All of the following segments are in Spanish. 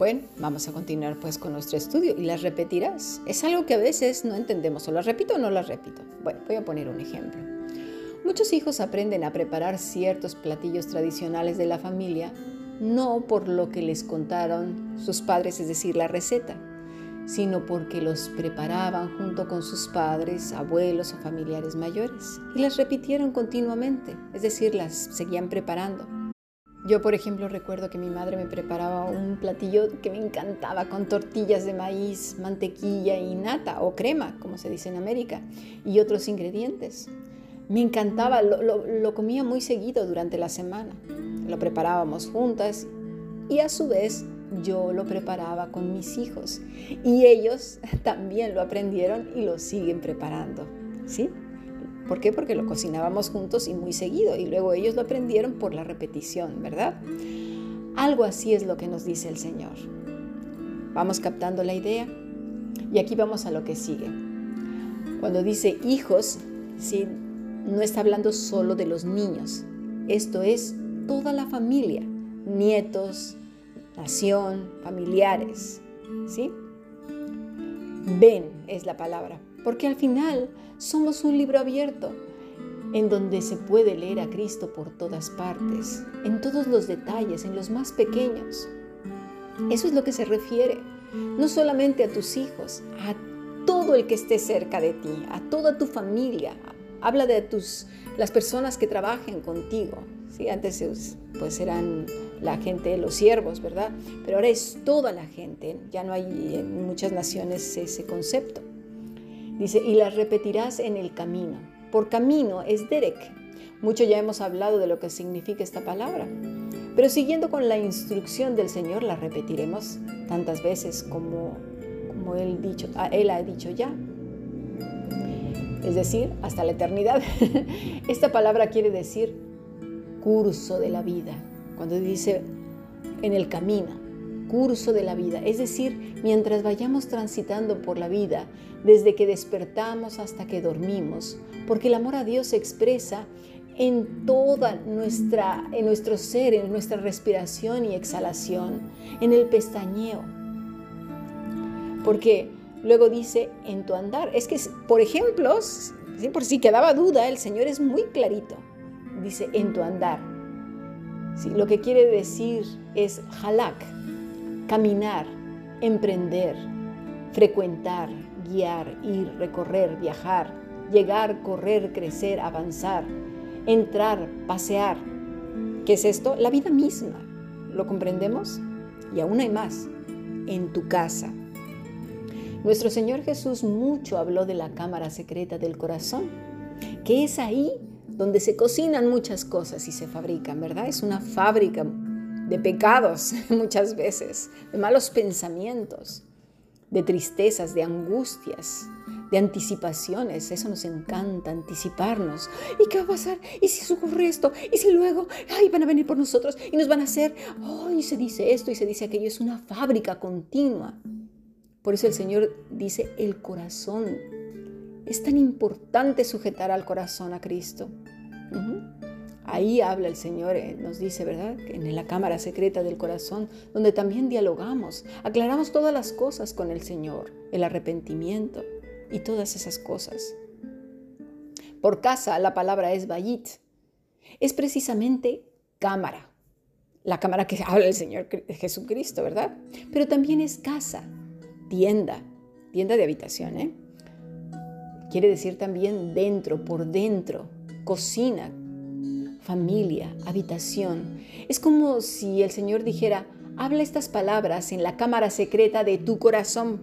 Bueno, vamos a continuar pues con nuestro estudio y las repetirás. Es algo que a veces no entendemos, o las repito o no las repito. Bueno, voy a poner un ejemplo. Muchos hijos aprenden a preparar ciertos platillos tradicionales de la familia no por lo que les contaron sus padres, es decir, la receta, sino porque los preparaban junto con sus padres, abuelos o familiares mayores y las repitieron continuamente, es decir, las seguían preparando. Yo, por ejemplo, recuerdo que mi madre me preparaba un platillo que me encantaba con tortillas de maíz, mantequilla y nata o crema, como se dice en América, y otros ingredientes. Me encantaba, lo, comía muy seguido durante la semana. Lo preparábamos juntas y a su vez yo lo preparaba con mis hijos. Y ellos también lo aprendieron y lo siguen preparando. ¿Sí? ¿Por qué? Porque lo cocinábamos juntos y muy seguido y luego ellos lo aprendieron por la repetición, ¿verdad? Algo así es lo que nos dice el Señor. ¿Vamos captando la idea? Y aquí vamos a lo que sigue. Cuando dice hijos, ¿sí? no está hablando solo de los niños. Esto es toda la familia, nietos, nación, familiares, ¿sí? Ven es la palabra, porque al final somos un libro abierto en donde se puede leer a Cristo por todas partes, en todos los detalles, en los más pequeños. Eso es lo que se refiere, no solamente a tus hijos, a todo el que esté cerca de ti, a toda tu familia. Habla de tus, las personas que trabajen contigo. ¿sí? Antes pues eran la gente, los siervos, ¿verdad? Pero ahora es toda la gente. Ya no hay en muchas naciones ese concepto. Dice, y las repetirás en el camino. Por camino es Derek. Mucho ya hemos hablado de lo que significa esta palabra. Pero siguiendo con la instrucción del Señor, la repetiremos tantas veces como, como él, dicho, él ha dicho ya. Es decir, hasta la eternidad. Esta palabra quiere decir curso de la vida. Cuando dice en el camino, curso de la vida, es decir, mientras vayamos transitando por la vida, desde que despertamos hasta que dormimos, porque el amor a Dios se expresa en toda nuestra en nuestro ser, en nuestra respiración y exhalación, en el pestañeo. Porque luego dice en tu andar, es que por ejemplo, por si quedaba duda, el Señor es muy clarito. Dice en tu andar. ¿Sí? Lo que quiere decir es halak, caminar, emprender, frecuentar, guiar, ir, recorrer, viajar, llegar, correr, crecer, avanzar, entrar, pasear. ¿Qué es esto? La vida misma. ¿Lo comprendemos? Y aún hay más. En tu casa. Nuestro Señor Jesús mucho habló de la cámara secreta del corazón, que es ahí donde se cocinan muchas cosas y se fabrican, ¿verdad? Es una fábrica de pecados muchas veces, de malos pensamientos, de tristezas, de angustias, de anticipaciones. Eso nos encanta, anticiparnos. ¿Y qué va a pasar? ¿Y si ocurre esto? ¿Y si luego, ay, van a venir por nosotros y nos van a hacer, ay, se dice esto y se dice aquello? Es una fábrica continua. Por eso el Señor dice, el corazón. Es tan importante sujetar al corazón a Cristo. Ahí habla el Señor, eh, nos dice, ¿verdad? En la cámara secreta del corazón, donde también dialogamos, aclaramos todas las cosas con el Señor, el arrepentimiento y todas esas cosas. Por casa la palabra es bayit. Es precisamente cámara, la cámara que habla el Señor Jesucristo, ¿verdad? Pero también es casa, tienda, tienda de habitación, ¿eh? Quiere decir también dentro, por dentro, cocina, familia, habitación. Es como si el Señor dijera, habla estas palabras en la cámara secreta de tu corazón.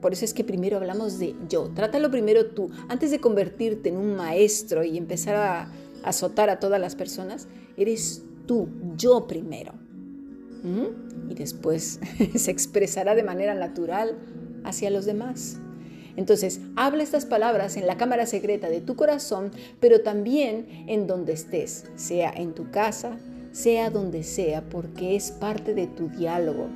Por eso es que primero hablamos de yo. Trátalo primero tú. Antes de convertirte en un maestro y empezar a azotar a todas las personas, eres tú, yo primero. ¿Mm? Y después se expresará de manera natural hacia los demás. Entonces, habla estas palabras en la cámara secreta de tu corazón, pero también en donde estés, sea en tu casa, sea donde sea, porque es parte de tu diálogo.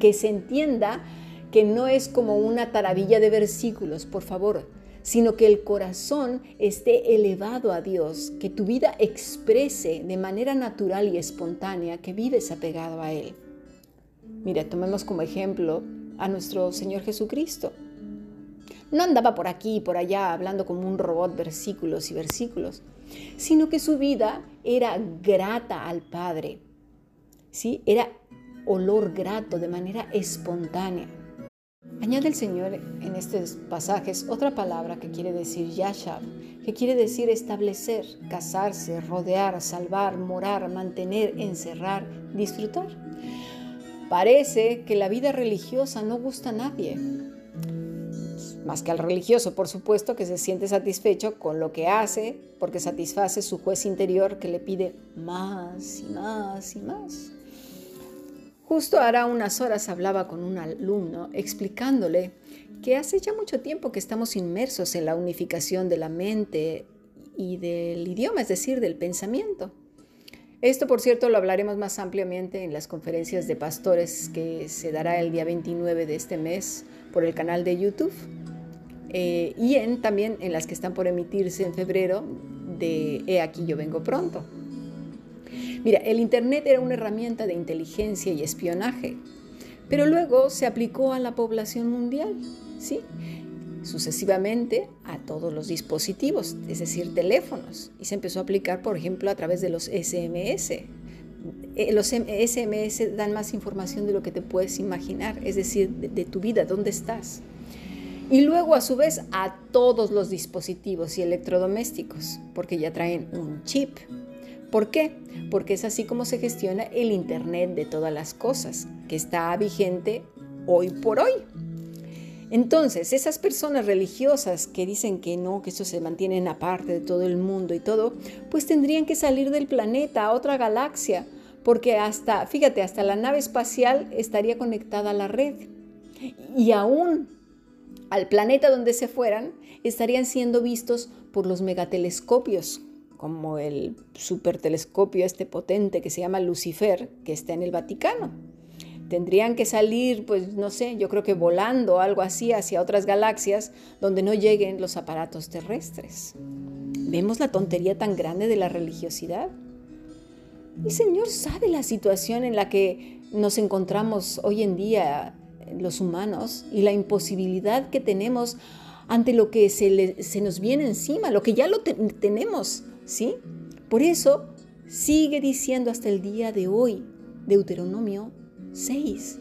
Que se entienda que no es como una taravilla de versículos, por favor, sino que el corazón esté elevado a Dios, que tu vida exprese de manera natural y espontánea que vives apegado a Él. Mira, tomemos como ejemplo a nuestro Señor Jesucristo. No andaba por aquí y por allá hablando como un robot versículos y versículos, sino que su vida era grata al Padre. ¿Sí? Era olor grato de manera espontánea. Añade el Señor en estos pasajes otra palabra que quiere decir yashab, que quiere decir establecer, casarse, rodear, salvar, morar, mantener, encerrar, disfrutar. Parece que la vida religiosa no gusta a nadie, más que al religioso, por supuesto, que se siente satisfecho con lo que hace, porque satisface su juez interior que le pide más y más y más. Justo hará unas horas hablaba con un alumno explicándole que hace ya mucho tiempo que estamos inmersos en la unificación de la mente y del idioma, es decir, del pensamiento. Esto, por cierto, lo hablaremos más ampliamente en las conferencias de pastores que se dará el día 29 de este mes por el canal de YouTube eh, y en, también en las que están por emitirse en febrero de He aquí yo vengo pronto. Mira, el Internet era una herramienta de inteligencia y espionaje, pero luego se aplicó a la población mundial, ¿sí? sucesivamente a todos los dispositivos, es decir, teléfonos, y se empezó a aplicar, por ejemplo, a través de los SMS. Eh, los SMS dan más información de lo que te puedes imaginar, es decir, de tu vida, dónde estás. Y luego, a su vez, a todos los dispositivos y electrodomésticos, porque ya traen un chip ¿Por qué? Porque es así como se gestiona el Internet de todas las cosas, que está vigente hoy por hoy. Entonces, esas personas religiosas que dicen que no, que eso se mantienen aparte de todo el mundo y todo, pues tendrían que salir del planeta a otra galaxia, porque hasta, fíjate, hasta la nave espacial estaría conectada a la red. Y aún al planeta donde se fueran, estarían siendo vistos por los megatelescopios como el supertelescopio este potente que se llama Lucifer, que está en el Vaticano. Tendrían que salir, pues no sé, yo creo que volando algo así hacia otras galaxias donde no lleguen los aparatos terrestres. ¿Vemos la tontería tan grande de la religiosidad? El Señor sabe la situación en la que nos encontramos hoy en día los humanos y la imposibilidad que tenemos ante lo que se, se nos viene encima, lo que ya lo tenemos ¿sí? Por eso sigue diciendo hasta el día de hoy, Deuteronomio 6.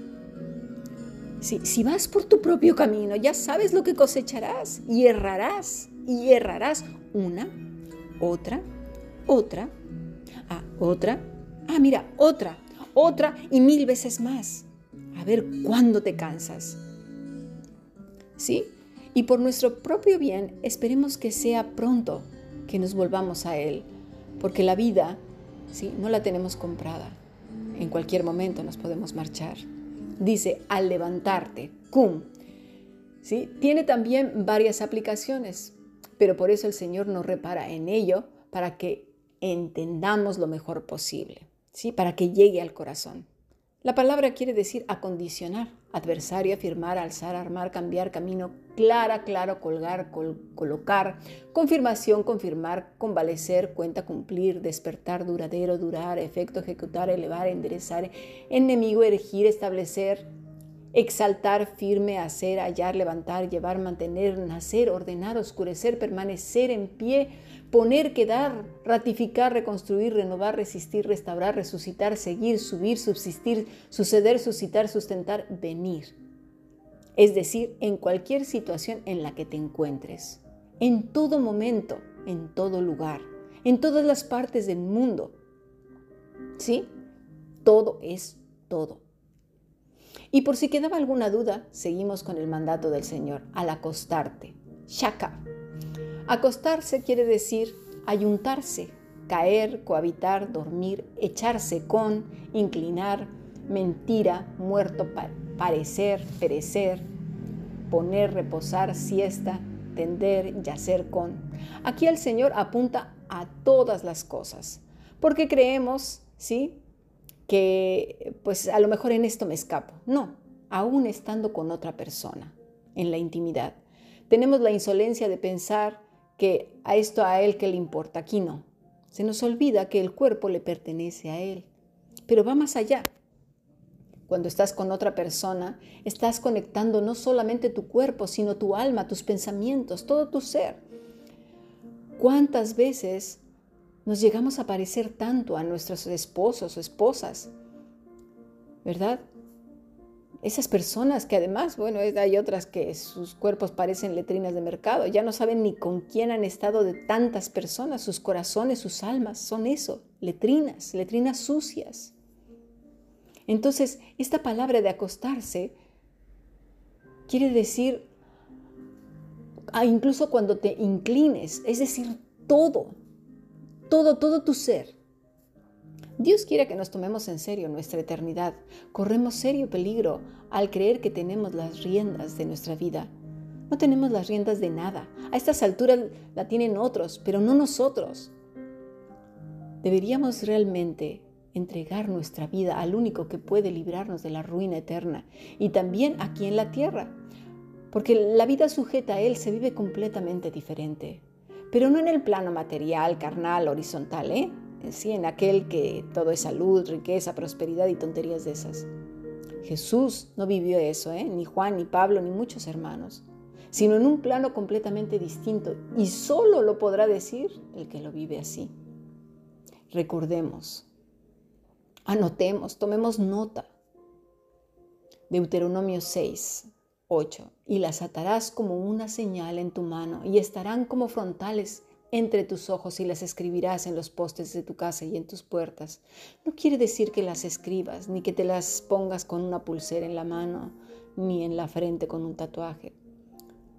Si, vas por tu propio camino, ya sabes lo que cosecharás y errarás y errarás una, otra, otra, ah, otra, ah, mira, otra, otra y mil veces más. Ver cuándo te cansas. ¿Sí? Y por nuestro propio bien, esperemos que sea pronto, que nos volvamos a Él, porque la vida ¿sí? no la tenemos comprada. En cualquier momento nos podemos marchar. Dice, al levantarte, cum. ¿Sí? Tiene también varias aplicaciones, pero por eso el Señor nos repara en ello para que entendamos lo mejor posible, ¿sí? para que llegue al corazón. La palabra quiere decir acondicionar, adversario, afirmar, alzar, armar, cambiar, camino, clara, claro, colgar, colocar, confirmación, confirmar, convalecer, cuenta, cumplir, despertar, duradero, durar, efecto, ejecutar, elevar, enderezar, enemigo, erigir, establecer, exaltar, firme, hacer, hallar, levantar, llevar, mantener, nacer, ordenar, oscurecer, permanecer en pie, poner, quedar, ratificar, reconstruir, renovar, resistir, restaurar, resucitar, seguir, subir, subsistir, suceder, suscitar, sustentar, venir. Es decir, en cualquier situación en la que te encuentres, en todo momento, en todo lugar, en todas las partes del mundo. ¿Sí? Todo es todo. Y por si quedaba alguna duda, seguimos con el mandato del Señor, al acostarte. Shaka. Acostarse quiere decir ayuntarse, caer, cohabitar, dormir, echarse con, inclinar, mentira, muerto, parecer, perecer, poner, reposar, siesta, tender, yacer con. Aquí el Señor apunta a todas las cosas, porque creemos, ¿sí? Que pues a lo mejor en esto me escapo. No, aún estando con otra persona, en la intimidad. Tenemos la insolencia de pensar que a esto a él que le importa, aquí no. Se nos olvida que el cuerpo le pertenece a él. Pero va más allá. Cuando estás con otra persona, estás conectando no solamente tu cuerpo, sino tu alma, tus pensamientos, todo tu ser. ¿Cuántas veces nos llegamos a parecer tanto a nuestros esposos o esposas? ¿Verdad? Esas personas que además, bueno, hay otras que sus cuerpos parecen letrinas de mercado, ya no saben ni con quién han estado de tantas personas, sus corazones, sus almas, son eso, letrinas, letrinas sucias. Entonces, esta palabra de acostarse quiere decir, ah, incluso cuando te inclines, es decir, todo, todo, todo tu ser. Dios quiere que nos tomemos en serio nuestra eternidad. Corremos serio peligro al creer que tenemos las riendas de nuestra vida. No tenemos las riendas de nada. A estas alturas la tienen otros, pero no nosotros. Deberíamos realmente entregar nuestra vida al único que puede librarnos de la ruina eterna y también aquí en la tierra, porque la vida sujeta a Él se vive completamente diferente, pero no en el plano material, carnal, horizontal, ¿eh? Sí, en aquel que todo es salud, riqueza, prosperidad y tonterías de esas. Jesús no vivió eso, ¿eh? ni Juan, ni Pablo, ni muchos hermanos, sino en un plano completamente distinto y solo lo podrá decir el que lo vive así. Recordemos, Anotemos, tomemos nota. Deuteronomio 6, 8. Y las atarás como una señal en tu mano y estarán como frontales entre tus ojos y las escribirás en los postes de tu casa y en tus puertas. No quiere decir que las escribas, ni que te las pongas con una pulsera en la mano, ni en la frente con un tatuaje.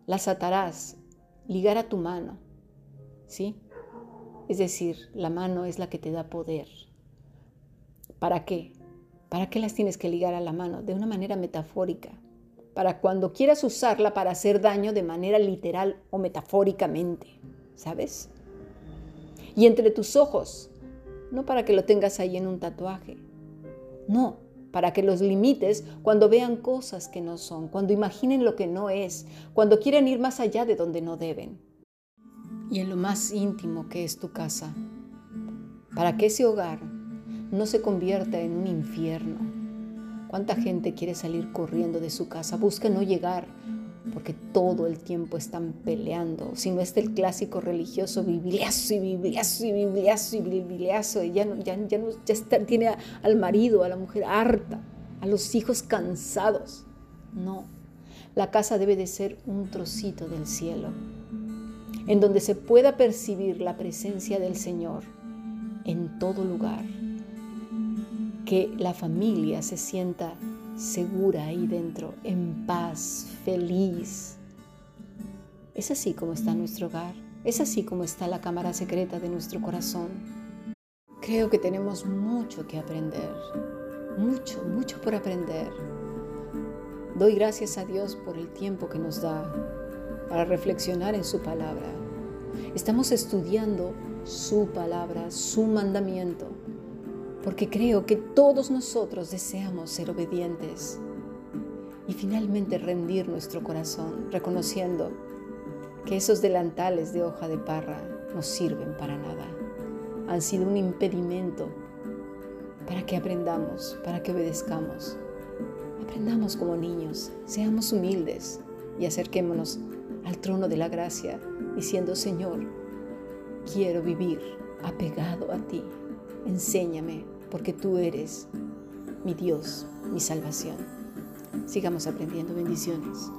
Las atarás, ligar a tu mano, ¿sí? Es decir, la mano es la que te da poder. ¿Para qué? ¿Para qué las tienes que ligar a la mano? De una manera metafórica. Para cuando quieras usarla para hacer daño de manera literal o metafóricamente. ¿Sabes? Y entre tus ojos. No para que lo tengas ahí en un tatuaje. No, para que los limites cuando vean cosas que no son, cuando imaginen lo que no es, cuando quieren ir más allá de donde no deben. Y en lo más íntimo que es tu casa, para que ese hogar no se convierta en un infierno. ¿Cuánta gente quiere salir corriendo de su casa? Busca no llegar porque todo el tiempo están peleando. Si no es el clásico religioso, bibliazo y bibliazo y bibliazo y bibliazo, y ya, no, ya, ya, no, ya está, tiene al marido, a la mujer harta, a los hijos cansados. No, la casa debe de ser un trocito del cielo, en donde se pueda percibir la presencia del Señor en todo lugar que la familia se sienta segura ahí dentro, en paz, feliz. Es así como está nuestro hogar, es así como está la cámara secreta de nuestro corazón. Creo que tenemos mucho que aprender, mucho, mucho por aprender. Doy gracias a Dios por el tiempo que nos da para reflexionar en su palabra. Estamos estudiando su palabra, su mandamiento porque creo que todos nosotros deseamos ser obedientes y finalmente rendir nuestro corazón, reconociendo que esos delantales de hoja de parra no sirven para nada. Han sido un impedimento para que aprendamos, para que obedezcamos. Aprendamos como niños, seamos humildes y acerquémonos al trono de la gracia diciendo, Señor, quiero vivir apegado a ti. Enséñame porque tú eres mi Dios, mi salvación. Sigamos aprendiendo bendiciones.